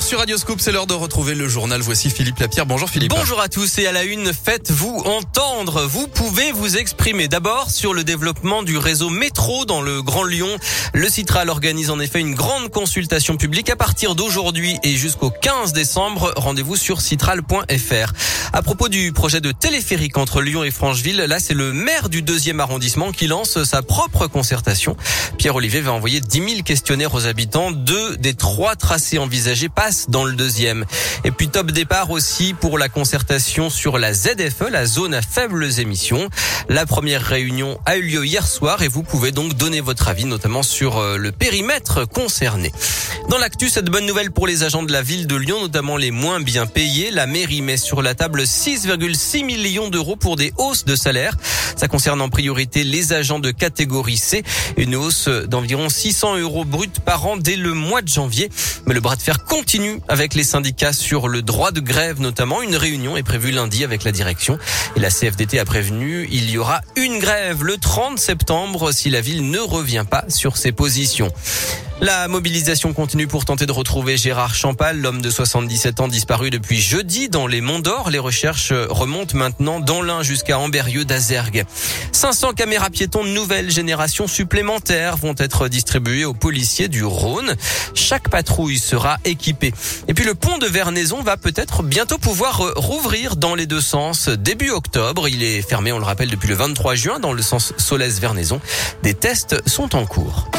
8h sur Radio Scoop, c'est l'heure de retrouver le journal. Voici Philippe Lapierre. Bonjour Philippe. Bonjour à tous et à la une, faites-vous entendre. Vous pouvez vous exprimer d'abord sur le développement du réseau métro dans le Grand Lyon. Le Citral organise en effet une grande consultation publique à partir d'aujourd'hui et jusqu'au 15 décembre. Rendez-vous sur citral.fr. À propos du projet de téléphérique entre Lyon et Francheville, là c'est le maire du deuxième arrondissement qui lance sa propre concertation. Pierre-Olivier va envoyer 10 000 questionnaires aux habitants. Deux des trois tracés envisagés passent dans le deuxième. Et puis top départ aussi pour la concertation sur la ZFE, la zone à faibles émissions. La première réunion a eu lieu hier soir et vous pouvez donc donner votre avis notamment sur euh, le périmètre concerné. Dans l'actu, cette bonne nouvelle pour les agents de la ville de Lyon, notamment les moins bien payés. La mairie met sur la table 6,6 millions d'euros pour des hausses de salaire. Ça concerne en priorité les agents de catégorie C. Une hausse d'environ 600 euros bruts par an dès le mois de janvier. Mais le bras de fer continue avec les syndicats sur le droit de grève notamment. Une réunion est prévue lundi avec la direction. Et la CFDT a prévenu, il y aura une grève le 30 septembre si la ville ne revient pas sur ses positions. La mobilisation continue pour tenter de retrouver Gérard Champal, l'homme de 77 ans disparu depuis jeudi dans les Monts d'Or. Les recherches remontent maintenant dans l'Ain jusqu'à Amberieux d'Azergue. 500 caméras piétons de nouvelle génération supplémentaires vont être distribuées aux policiers du Rhône. Chaque patrouille sera équipée. Et puis le pont de Vernaison va peut-être bientôt pouvoir rouvrir dans les deux sens. Début octobre, il est fermé, on le rappelle, depuis le 23 juin dans le sens Solès-Vernaison. Des tests sont en cours.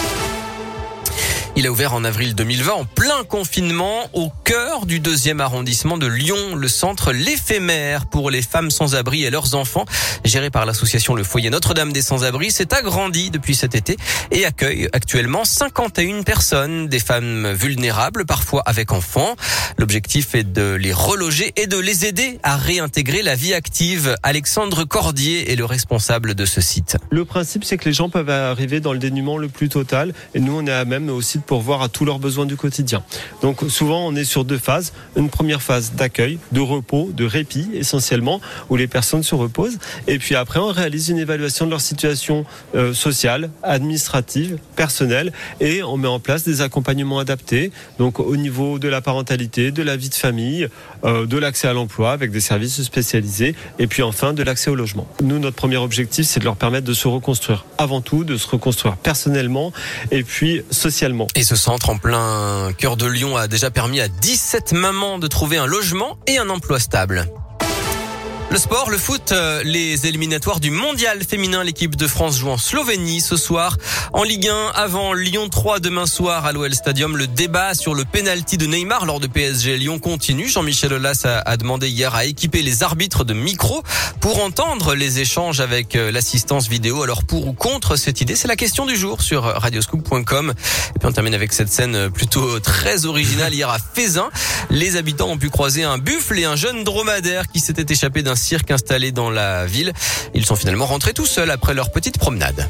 Il a ouvert en avril 2020 en plein confinement au cœur du deuxième arrondissement de Lyon, le centre L'éphémère pour les femmes sans abri et leurs enfants, géré par l'association Le Foyer Notre-Dame des sans-abri, s'est agrandi depuis cet été et accueille actuellement 51 personnes, des femmes vulnérables, parfois avec enfants. L'objectif est de les reloger et de les aider à réintégrer la vie active. Alexandre Cordier est le responsable de ce site. Le principe, c'est que les gens peuvent arriver dans le dénuement le plus total et nous, on est à même aussi pour voir à tous leurs besoins du quotidien. Donc souvent on est sur deux phases. Une première phase d'accueil, de repos, de répit essentiellement, où les personnes se reposent. Et puis après on réalise une évaluation de leur situation euh, sociale, administrative, personnelle, et on met en place des accompagnements adaptés. Donc au niveau de la parentalité, de la vie de famille, euh, de l'accès à l'emploi avec des services spécialisés, et puis enfin de l'accès au logement. Nous notre premier objectif c'est de leur permettre de se reconstruire avant tout, de se reconstruire personnellement et puis socialement. Et ce centre en plein cœur de Lyon a déjà permis à 17 mamans de trouver un logement et un emploi stable. Le sport, le foot, euh, les éliminatoires du mondial féminin. L'équipe de France joue en Slovénie ce soir. En Ligue 1, avant Lyon 3 demain soir à l'OL Stadium, le débat sur le penalty de Neymar lors de PSG Lyon continue. Jean-Michel Aulas a, demandé hier à équiper les arbitres de micro pour entendre les échanges avec euh, l'assistance vidéo. Alors pour ou contre cette idée, c'est la question du jour sur radioscoop.com. Et puis on termine avec cette scène plutôt très originale hier à Fézin. Les habitants ont pu croiser un buffle et un jeune dromadaire qui s'était échappé d'un cirque installé dans la ville. Ils sont finalement rentrés tout seuls après leur petite promenade.